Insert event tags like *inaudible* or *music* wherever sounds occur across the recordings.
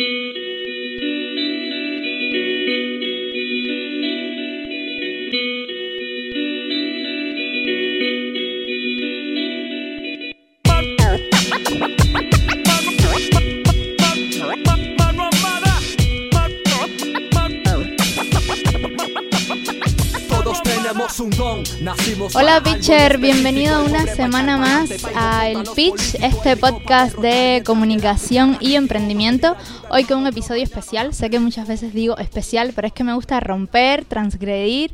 thank you pitcher, bienvenido una semana más a El Pitch, este podcast de comunicación y emprendimiento. Hoy con un episodio especial, sé que muchas veces digo especial, pero es que me gusta romper, transgredir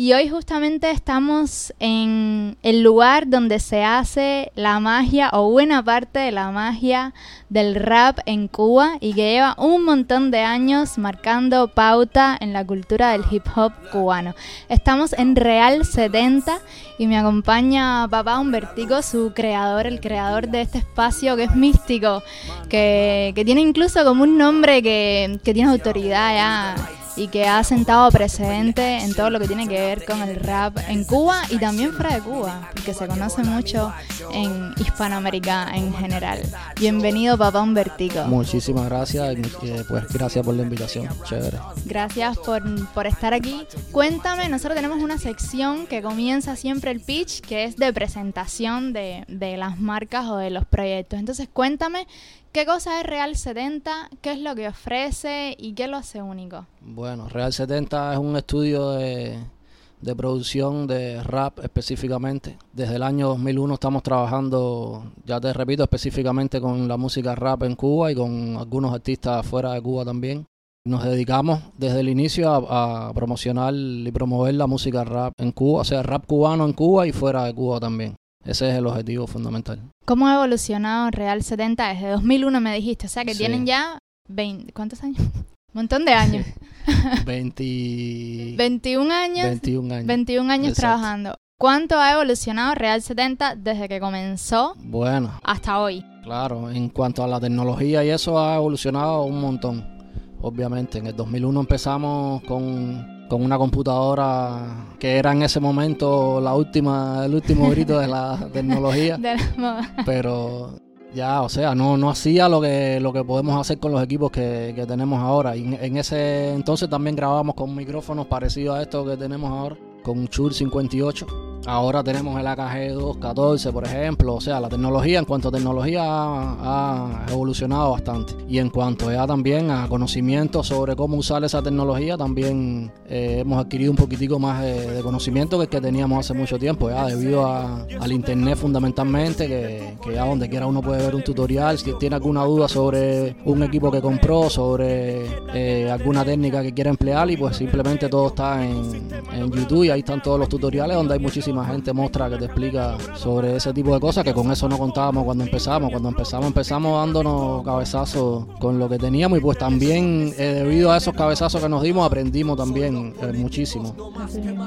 y hoy justamente estamos en el lugar donde se hace la magia o buena parte de la magia del rap en Cuba y que lleva un montón de años marcando pauta en la cultura del hip hop cubano. Estamos en Real 70 y me acompaña papá Humbertico, su creador, el creador de este espacio que es místico, que, tiene incluso como un nombre que, que tiene autoridad ya y que ha sentado precedente en todo lo que tiene que ver con el rap en Cuba y también fuera de Cuba, porque se conoce mucho en Hispanoamérica en general. Bienvenido, papá Humbertico. Muchísimas gracias y pues gracias por la invitación. Chévere. Gracias por, por estar aquí. Cuéntame, nosotros tenemos una sección que comienza siempre el pitch, que es de presentación de, de las marcas o de los proyectos. Entonces, cuéntame ¿Qué cosa es Real 70? ¿Qué es lo que ofrece y qué lo hace único? Bueno, Real 70 es un estudio de, producción de rap específicamente. Desde el año 2001 estamos trabajando, ya te repito, específicamente con la música rap en Cuba y con algunos artistas fuera de Cuba también. Nos dedicamos desde el inicio a, a, promocionar y promover la música rap en Cuba, o sea, rap cubano en Cuba y fuera de Cuba también. Ese es el objetivo fundamental. ¿Cómo ha evolucionado Real 70 desde 2001 me dijiste? O sea que tienen ya 20, ¿cuántos años? Un *laughs* montón de años. *laughs* 20... 21 años. 21 años. 21 años trabajando. ¿Cuánto ha evolucionado Real 70 desde que comenzó? Bueno. Hasta hoy. Claro, en cuanto a la tecnología y eso ha evolucionado un montón, obviamente. En el 2001 empezamos con con una computadora que era en ese momento la última, el último grito de la *laughs* tecnología. Pero ya, o sea, no, no hacía lo que, lo que podemos hacer con los equipos que, que tenemos ahora. Y en, ese entonces también grabábamos con micrófonos parecidos a estos que tenemos ahora, con un Shure 58 Ahora tenemos el AKG 214, por ejemplo. O sea, la tecnología, en cuanto a tecnología, ha, evolucionado bastante. Y en cuanto ya también a conocimiento sobre cómo usar esa tecnología, también eh, hemos adquirido un poquitico más de, conocimiento que el que teníamos hace mucho tiempo, ya debido al internet fundamentalmente, que, ya donde quiera uno puede ver un tutorial. Si tiene alguna duda sobre un equipo que compró, sobre eh, alguna técnica que quiera emplear, y pues simplemente todo está en, en YouTube y ahí están todos los tutoriales donde hay muchísimas gente muestra que te explica sobre ese tipo de cosas que con eso no contábamos cuando empezamos. Cuando empezamos, empezamos dándonos cabezazos con lo que teníamos y pues también eh, debido a esos cabezazos que nos dimos aprendimos también eh, muchísimo.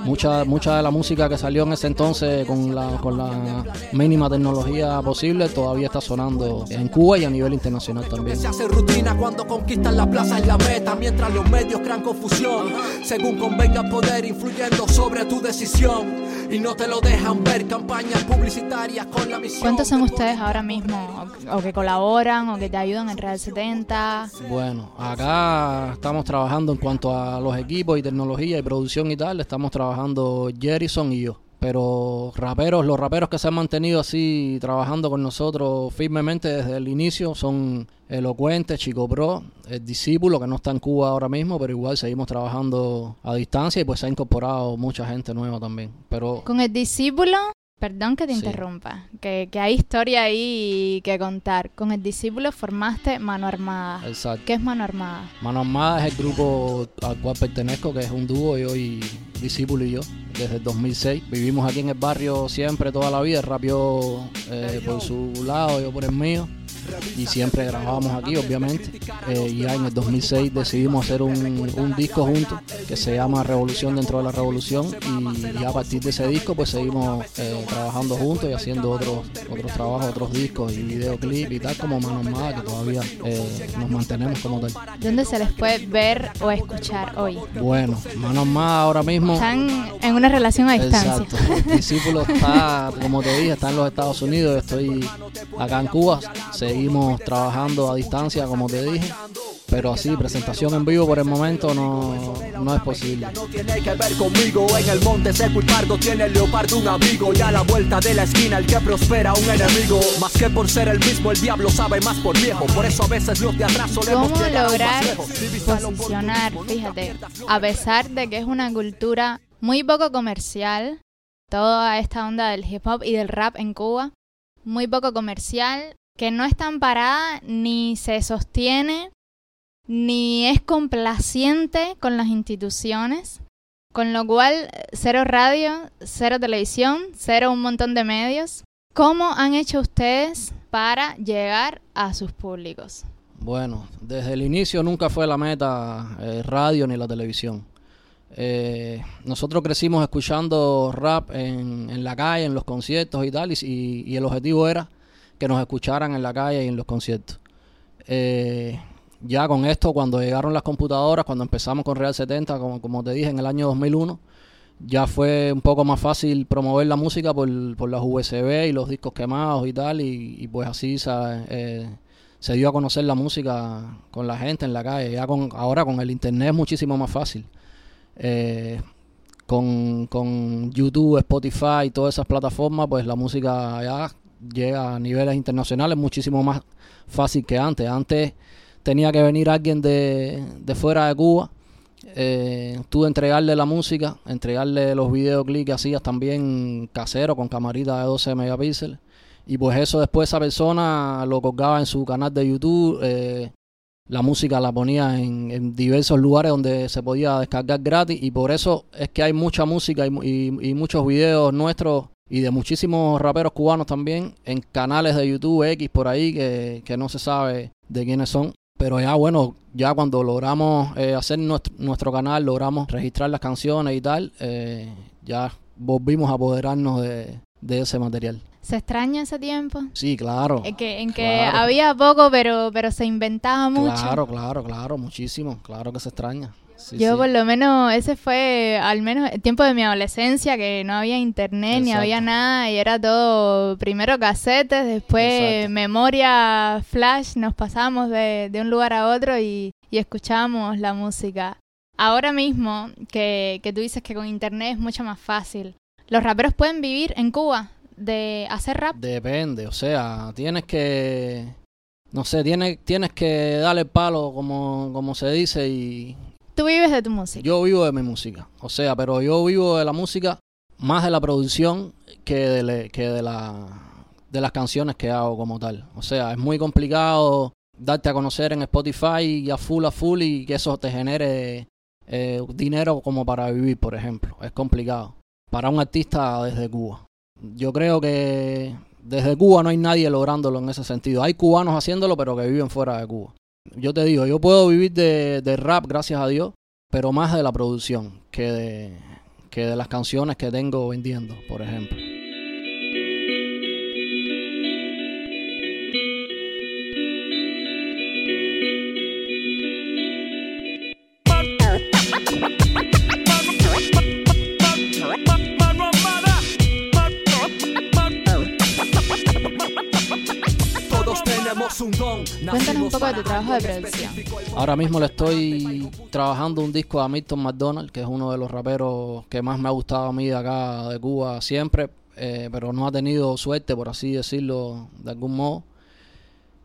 Mucha, mucha de la música que salió en ese entonces con la, con la mínima tecnología posible todavía está sonando en Cuba y a nivel internacional también. Se hace rutina cuando conquistan la plaza en la meta, mientras los medios crean confusión, según convenga poder influyendo sobre tu decisión y no te lo dejan ver campañas publicitarias con la misión. ¿Cuántos son ustedes ahora mismo o, que colaboran o que te ayudan en Real 70? Bueno, acá estamos trabajando en cuanto a los equipos y tecnología y producción y tal, estamos trabajando Jerison y yo pero raperos, los raperos que se han mantenido así trabajando con nosotros firmemente desde el inicio son Elocuente, Chico Pro, el discípulo que no está en Cuba ahora mismo, pero igual seguimos trabajando a distancia y pues se ha incorporado mucha gente nueva también. Pero con el discípulo Perdón que te interrumpa, que, que, hay historia ahí que contar. Con el discípulo formaste Mano Armada. Exacto. ¿Qué es Mano Armada? Mano Armada es el grupo al cual pertenezco, que es un dúo, yo y discípulo y yo, desde el 2006. Vivimos aquí en el barrio siempre, toda la vida. Rapió eh, por su lado, yo por el mío y siempre grabábamos aquí, obviamente. Eh, ya en el 2006 decidimos hacer un, disco juntos que se llama Revolución dentro de la Revolución y, a partir de ese disco pues seguimos eh, trabajando juntos y haciendo otros otros trabajos, otros discos y videoclips y tal como Manos Más que todavía eh, nos mantenemos como tal. ¿Dónde se les puede ver o escuchar hoy? Bueno, Manos Más ahora mismo... Están en una relación a distancia. Exacto. El discípulo está, como te dije, está en los Estados Unidos, estoy acá en Cuba. Seguimos trabajando a distancia, como te dije. pero así, presentación en vivo por el momento no, no es posible. No tiene que ver conmigo, en el monte seco tiene el leopardo un amigo y a la vuelta de la esquina el que prospera un enemigo. Más que por ser el mismo, el diablo sabe más por viejo, por eso a veces los de atrás solemos ¿Cómo lograr posicionar, fíjate, a pesar de que es una cultura muy poco comercial, toda esta onda del hip hop y del rap en Cuba, muy poco comercial, que no es tan parada ni se sostiene ni es complaciente con las instituciones, con lo cual cero radio, cero televisión, cero un montón de medios. ¿Cómo han hecho ustedes para llegar a sus públicos? Bueno, desde el inicio nunca fue la meta eh, radio ni la televisión. Eh, nosotros crecimos escuchando rap en, la calle, en los conciertos y tal, y, el objetivo era que nos escucharan en la calle y en los conciertos. Eh, ya con esto, cuando llegaron las computadoras, cuando empezamos con Real 70, como, como te dije, en el año 2001, ya fue un poco más fácil promover la música por, por las USB y los discos quemados y tal, y, pues así eh, se dio a conocer la música con la gente en la calle. Ya con, ahora con el internet es muchísimo más fácil. Eh, con, con YouTube, Spotify y todas esas plataformas, pues la música ya llega a niveles internacionales muchísimo más fácil que antes. Antes tenía que venir alguien de, de fuera de Cuba. Eh, tú entregarle la música, entregarle los videoclips que hacías también casero con camarita de 12 megapíxeles. Y pues eso después esa persona lo colgaba en su canal de YouTube. Eh, la música la ponía en, diversos lugares donde se podía descargar gratis. Y por eso es que hay mucha música y, muchos videos nuestros y de muchísimos raperos cubanos también en canales de YouTube X por ahí que, que no se sabe de quiénes son. Pero ya bueno, ya cuando logramos eh, hacer nuestro, canal, logramos registrar las canciones y tal, eh, ya volvimos a apoderarnos de, ese material. ¿Se extraña ese tiempo? Sí, claro. En que, en que había poco, pero, pero se inventaba mucho. Claro, claro, claro, muchísimo. Claro que se extraña yo por lo menos, ese fue al menos el tiempo de mi adolescencia, que no había internet ni había nada y era todo primero casetes, después memoria flash, nos pasamos de, de, un lugar a otro y, y escuchábamos la música. Ahora mismo, que, que tú dices que con internet es mucho más fácil, ¿los raperos pueden vivir en Cuba de hacer rap? Depende, o sea, tienes que... No sé, tienes, tienes que darle palo, como, como se dice, y, Vives de tu música. Yo vivo de mi música. O sea, pero yo vivo de la música más de la producción que de, que de, la, de las canciones que hago como tal. O sea, es muy complicado darte a conocer en Spotify y a full a full y que eso te genere eh, dinero como para vivir, por ejemplo. Es complicado. Para un artista desde Cuba. Yo creo que desde Cuba no hay nadie lográndolo en ese sentido. Hay cubanos haciéndolo, pero que viven fuera de Cuba yo te digo, yo puedo vivir de, de, rap, gracias a Dios, pero más de la producción que de, que de las canciones que tengo vendiendo, por ejemplo. Tu trabajo de producción. Ahora mismo le estoy trabajando un disco a Milton McDonald, que es uno de los raperos que más me ha gustado a mí de acá de Cuba siempre, eh, pero no ha tenido suerte, por así decirlo, de algún modo.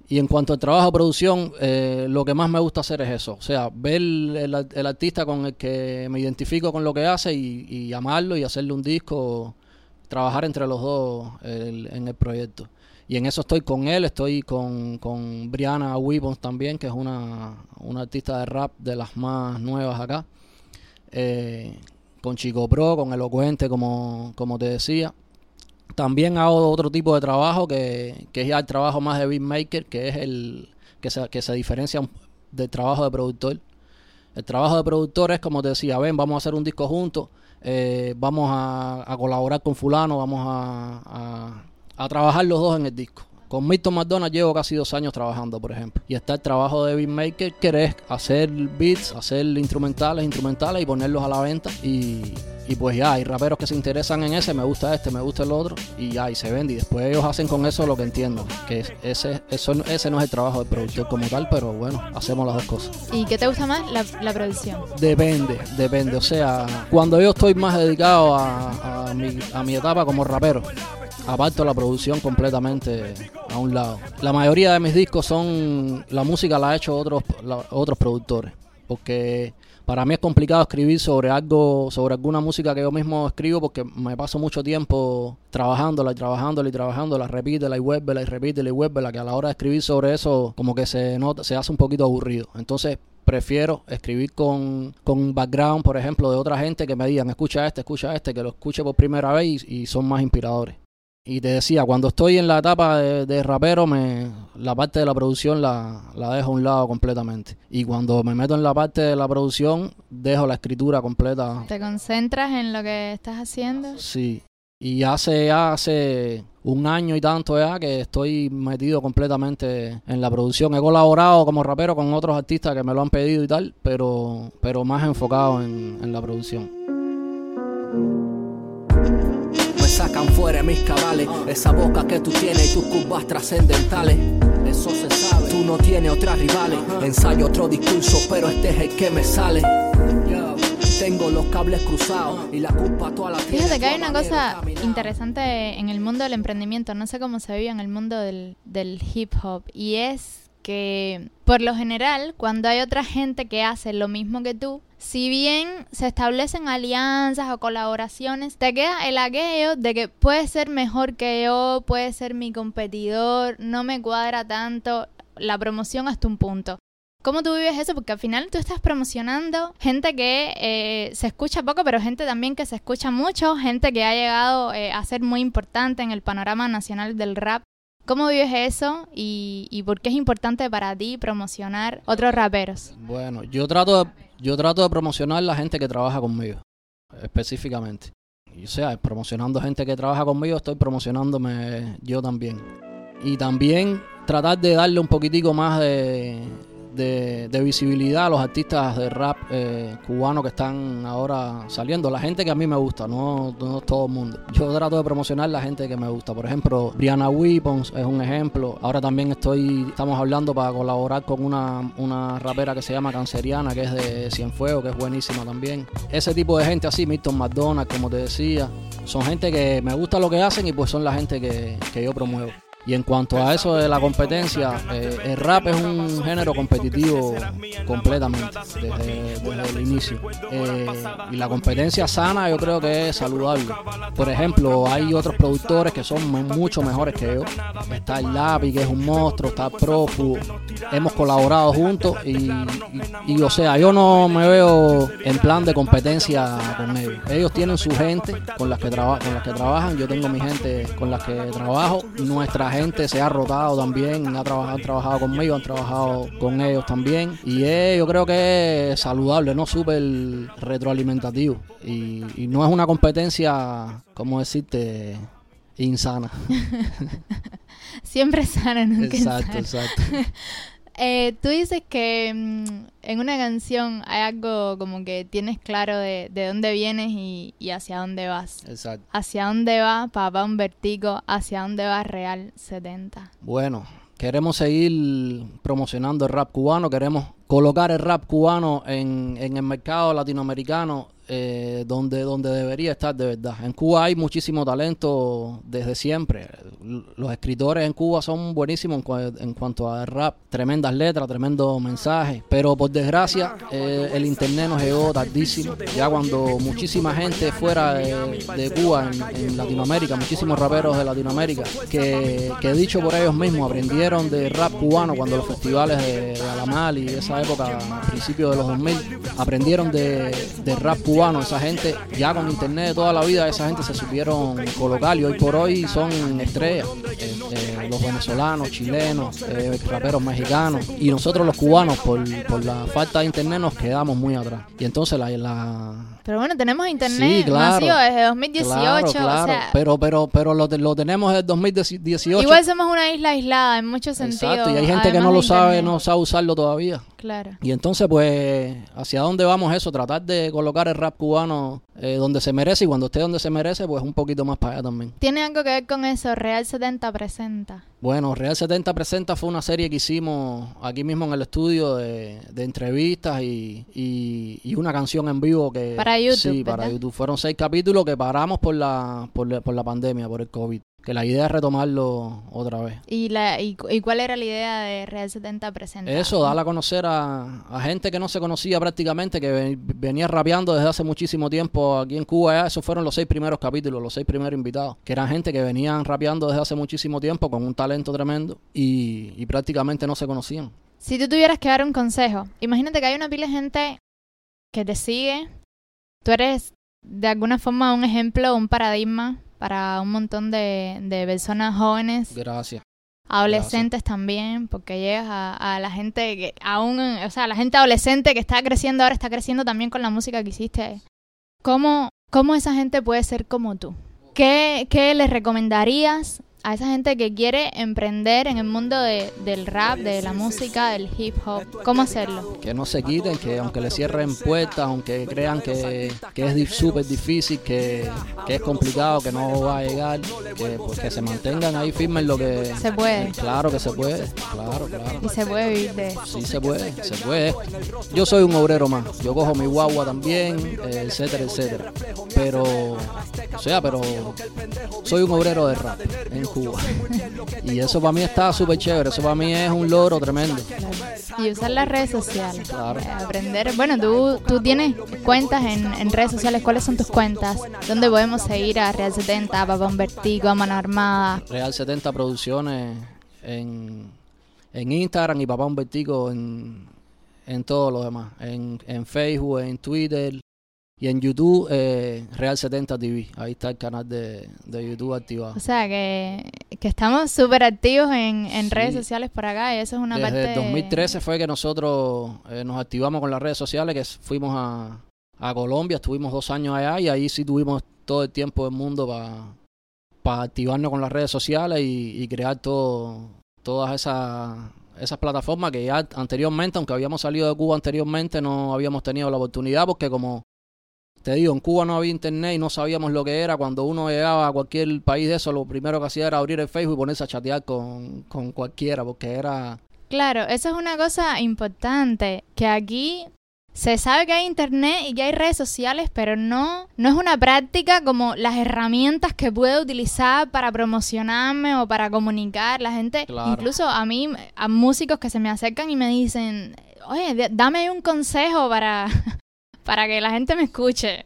Y en cuanto al trabajo de producción, eh, lo que más me gusta hacer es eso. O sea, ver el, artista con el que me identifico con lo que hace y, y llamarlo y hacerle un disco, trabajar entre los dos en el proyecto. Y en eso estoy con él, estoy con, con Brianna Weapons también, que es una, una artista de rap de las más nuevas acá. Eh, con Chico Pro, con Elocuente, como, como te decía. También hago otro tipo de trabajo que, que es ya el trabajo más de beatmaker, que es el que se, que se diferencia del trabajo de productor. El trabajo de productor es como te decía, ven, vamos a hacer un disco juntos, eh, vamos a, colaborar con fulano, vamos a a trabajar los dos en el disco. Con Milton McDonald llevo casi dos años trabajando, por ejemplo. Y está el trabajo de beatmaker, que es hacer beats, hacer instrumentales, instrumentales y ponerlos a la venta y, y pues ya, hay raperos que se interesan en ese, me gusta este, me gusta el otro, y ya, y se vende. Y después ellos hacen con eso lo que entiendo, que ese, eso, ese no es el trabajo del productor como tal, pero bueno, hacemos las dos cosas. ¿Y qué te gusta más? La, la producción. Depende, depende. O sea, cuando yo estoy más dedicado a, a, mi, a mi etapa como rapero, aparto la producción completamente a un lado. La mayoría de mis discos son, la música la ha hecho otros, otros productores, porque para mí es complicado escribir sobre algo, sobre alguna música que yo mismo escribo porque me paso mucho tiempo trabajándola y trabajándola y trabajándola, repítela y vuélvela y repítela y vuélvela, que a la hora de escribir sobre eso como que se nota, se hace un poquito aburrido. Entonces prefiero escribir con, con background, por ejemplo, de otra gente que me digan, escucha este, escucha este, que lo escuche por primera vez y son más inspiradores. Y te decía, cuando estoy en la etapa de, rapero, me, la parte de la producción la, la, dejo a un lado completamente. Y cuando me meto en la parte de la producción, dejo la escritura completa. ¿Te concentras en lo que estás haciendo? Sí. Y hace, hace un año y tanto ya que estoy metido completamente en la producción. He colaborado como rapero con otros artistas que me lo han pedido y tal, pero, pero más enfocado en, en la producción sacan fuera mis cabales. Esa boca que tú tienes y tus curvas trascendentales. Eso se sabe. Tú no tienes otras rivales. Ensayo otro discurso, pero este es el que me sale. Tengo los cables cruzados y la culpa toda la Fíjate que hay una cosa interesante en el mundo del emprendimiento. No sé cómo se vive en el mundo del, del hip hop. Y es que por lo general, cuando hay otra gente que hace lo mismo que tú, si bien se establecen alianzas o colaboraciones, te queda el aquello de que puede ser mejor que yo, puede ser mi competidor, no me cuadra tanto la promoción hasta un punto. ¿Cómo tú vives eso? Porque al final tú estás promocionando gente que eh, se escucha poco, pero gente también que se escucha mucho, gente que ha llegado eh, a ser muy importante en el panorama nacional del rap. ¿Cómo vives eso y, por qué es importante para ti promocionar otros raperos? Bueno, yo trato de, yo trato de promocionar la gente que trabaja conmigo, específicamente. o sea, promocionando gente que trabaja conmigo, estoy promocionándome yo también. Y también tratar de darle un poquitico más de, de, visibilidad a los artistas de rap eh, cubano que están ahora saliendo. La gente que a mí me gusta, no, no todo el mundo. Yo trato de promocionar la gente que me gusta. Por ejemplo, Brianna Weapons es un ejemplo. Ahora también estoy, estamos hablando para colaborar con una, una rapera que se llama Canceriana, que es de Cienfuegos, que es buenísima también. Ese tipo de gente así, Milton McDonald, como te decía, son gente que me gusta lo que hacen y pues son la gente que, que yo promuevo. Y en cuanto a eso de la competencia, eh, el rap es un género competitivo completamente desde, el inicio. Eh, y la competencia sana yo creo que es saludable. Por ejemplo, hay otros productores que son mucho mejores que yo. Está el Lápiz, que es un monstruo, está Profu. Hemos colaborado juntos y, o sea, yo no me veo en plan de competencia con ellos. Ellos tienen su gente con las que, con las que trabajan, yo tengo mi gente con las que trabajo. Nuestra gente se ha rotado también, ha trabajado, han trabajado conmigo, han trabajado con ellos también. Y yo creo que es saludable, ¿no? Súper retroalimentativo. Y, y no es una competencia, ¿cómo decirte? Insana. *laughs* Siempre sana, nunca Exacto, exacto. *laughs* Eh, tú dices que mm, en una canción hay algo como que tienes claro de, dónde vienes y, hacia dónde vas. Exacto. ¿Hacia dónde va Papá un vertigo? ¿Hacia dónde va Real 70? Bueno, queremos seguir promocionando el rap cubano, queremos colocar el rap cubano en, en el mercado latinoamericano eh, donde, donde debería estar de verdad. En Cuba hay muchísimo talento desde siempre. Los escritores en Cuba son buenísimos en, cuanto a rap, tremendas letras, tremendos mensajes, pero por desgracia eh, el internet nos llegó tardísimo. Ya cuando muchísima gente fuera de, Cuba en, Latinoamérica, muchísimos raperos de Latinoamérica, que, que dicho por ellos mismos aprendieron de rap cubano cuando los festivales de, de Alamal y esa época, a principios de los 2000, aprendieron de, de rap cubano esa gente ya con internet de toda la vida, esa gente se supieron colocar y hoy por hoy son estrellas. Eh, eh, los venezolanos, chilenos, eh, raperos mexicanos y nosotros los cubanos por, por, la falta de internet nos quedamos muy atrás. Y entonces la... la pero bueno, tenemos internet, sí, desde 2018. Claro, pero, pero, pero lo, lo tenemos desde 2018. Igual somos una isla aislada en muchos sentidos. Exacto, y hay gente que no lo sabe, no sabe usarlo todavía. Claro. Y entonces, pues, ¿hacia dónde vamos eso? Tratar de colocar el rap cubano eh, donde se merece y cuando esté donde se merece, pues un poquito más para allá también. ¿Tiene algo que ver con eso? Real 70 presenta. Bueno, Real 70 Presenta fue una serie que hicimos aquí mismo en el estudio de, de entrevistas y, y- y una canción en vivo que... Para YouTube, Sí, para ¿verdad? YouTube. Fueron seis capítulos que paramos por la, por la, por la pandemia, por el COVID. Que la idea es retomarlo otra vez. ¿Y, la, y, cu- y cuál era la idea de Real 70 presenta? Eso, darle a conocer a, a gente que no se conocía prácticamente, que ven- venía rapeando desde hace muchísimo tiempo aquí en Cuba. Ya. Esos fueron los seis primeros capítulos, los seis primeros invitados, que eran gente que venían rapeando desde hace muchísimo tiempo con un talento tremendo y, y prácticamente no se conocían. Si tú tuvieras que dar un consejo, imagínate que hay una pila de gente que te sigue. Tú eres de alguna forma un ejemplo, un paradigma para un montón de, de personas jóvenes, Gracias. adolescentes también, porque llegas a, a la gente que aún, o sea, la gente adolescente que está creciendo ahora está creciendo también con la música que hiciste. ¿Cómo, cómo esa gente puede ser como tú? ¿Qué, qué le recomendarías a esa gente que quiere emprender en el mundo de- del rap, de la música, del hip hop? ¿Cómo hacerlo? Que no se quiten, que aunque le cierren puertas, aunque crean que, que es súper difícil, que, que es complicado, que no va a llegar, que, pues, que se mantengan ahí firmes en lo que... Se puede. Claro que se puede, claro, claro. Y se puede vivir de eso. Sí se puede, se puede. Yo soy un obrero más. Yo cojo mi guagua también, eh, etcétera, etcétera. Pero, o sea, pero soy un obrero de rap en Cuba. Y eso para mí está súper chévere. Eso para mí es un logro tremendo. Y usar las redes sociales. Claro. Eh, Aprender. Bueno, tú, tú tienes cuentas en, en redes sociales. ¿Cuáles son tus cuentas? ¿Dónde podemos seguir a Real 70, a Papá Vertigo, a Mano Armada? Real 70 Producciones en, en Instagram y Papá Humbertico en, en todo lo demás. En, en Facebook, en Twitter y en YouTube, eh, Real 70 TV. Ahí está el canal de, de YouTube activado. O sea, que, que estamos súper activos en, en Sí. redes sociales por acá y eso es una Desde parte... el 2013 fue que nosotros eh, nos activamos con las redes sociales, que fuimos a, a Colombia, estuvimos dos años allá y ahí sí tuvimos todo el tiempo del mundo para activarnos con las redes sociales y, y crear todo, todas esas, esas plataformas que ya anteriormente, aunque habíamos salido de Cuba anteriormente, no habíamos tenido la oportunidad porque como te digo, en Cuba no había internet y no sabíamos lo que era. Cuando uno llegaba a cualquier país de eso, lo primero que hacía era abrir el Facebook y ponerse a chatear con, con cualquiera, porque era Claro, eso es una cosa importante, que aquí se sabe que hay internet y que hay redes sociales, pero no, no es una práctica como las herramientas que puedo utilizar para promocionarme o para comunicar. La gente, Claro. incluso a mí, a músicos que se me acercan y me dicen, oye, dame un consejo para, para que la gente me escuche.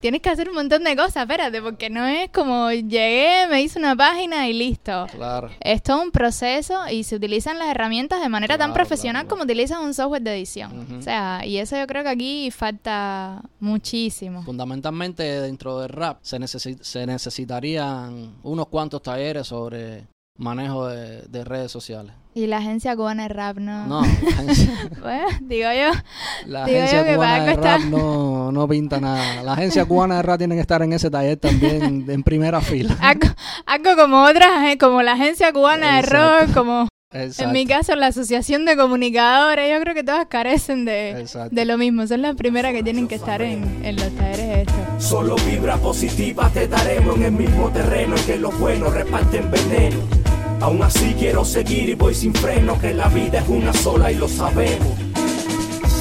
Tienes que hacer un montón de cosas, espérate, porque no es como llegué, me hice una página y listo. Claro. Es todo un proceso y se utilizan las herramientas de manera tan profesional claro, como utilizan un software de edición. O sea, y eso yo creo que aquí falta muchísimo. Fundamentalmente dentro del rap se, necesi- se necesitarían unos cuantos talleres sobre manejo de, de redes sociales. Y la agencia cubana de rap, ¿no? No, *laughs* la agencia, Bueno, digo yo, la Digo yo agencia que cubana de rap no, no pinta nada. La agencia cubana de rap tiene que estar en ese taller también *laughs* en primera fila. algo, algo como otras, eh, como la agencia cubana de rock, como Exacto. en mi caso la asociación de comunicadores, yo creo que todas carecen de, de lo mismo. Son las primeras que tienen que estar en, en los talleres estos. Solo vibra positiva te daremos en el mismo terreno en que los buenos reparten veneno. Aún así quiero seguir y voy sin freno, que la vida es una sola y lo sabemos.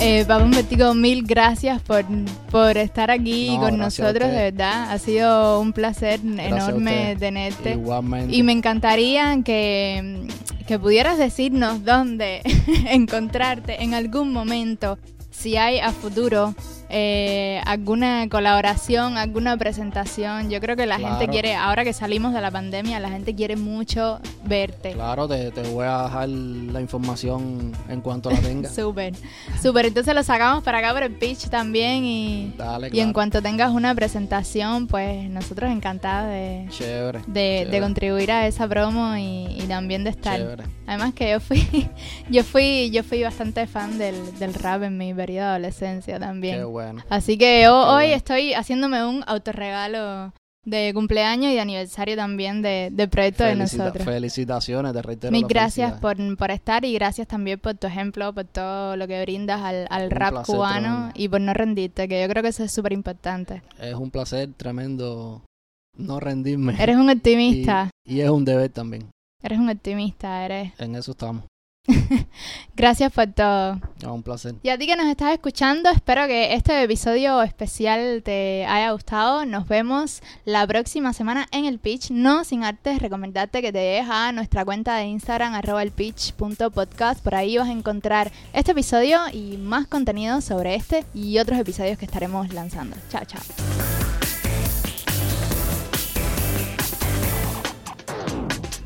Eh, Papá Humbertico, mil gracias por, por estar aquí No, con nosotros, de verdad. Ha sido un placer enorme tenerte. Igualmente. Y me encantaría que, que pudieras decirnos dónde *laughs* encontrarte en algún momento, si hay a futuro eh, alguna colaboración, alguna presentación. Yo creo que la gente Claro. quiere, ahora que salimos de la pandemia, la gente quiere mucho verte. Claro, te, te voy a dejar la información en cuanto la tenga. *laughs* Súper, súper. Entonces lo sacamos para acá por el pitch también y, Dale, y en claro. cuanto tengas una presentación, pues nosotros encantados de, Chévere. de, de contribuir a esa promo y, y también de estar. Chévere. Además que yo fui, *laughs* yo fui, yo fui bastante fan del, del rap en mi periodo de adolescencia también. Qué bueno. Así que Qué hoy bueno. estoy haciéndome un autorregalo de cumpleaños y de aniversario también de, de proyecto de nosotros. Felicitaciones, te reitero. Mil gracias por, por, estar y gracias también por tu ejemplo, por todo lo que brindas al, al rap cubano y por no rendirte, que yo creo que eso es súper importante. Es un placer tremendo no rendirme. Eres un *laughs* optimista. y es un deber también. Eres un optimista, eres. En eso estamos. *laughs* Gracias por todo. un placer. Y a ti que nos estás escuchando, espero que este episodio especial te haya gustado. Nos vemos la próxima semana en el pitch. No sin antes recomendarte que te dejes a nuestra cuenta de Instagram, arroba el pitch.podcast. Por ahí vas a encontrar este episodio y más contenido sobre este y otros episodios que estaremos lanzando. Chao, chao.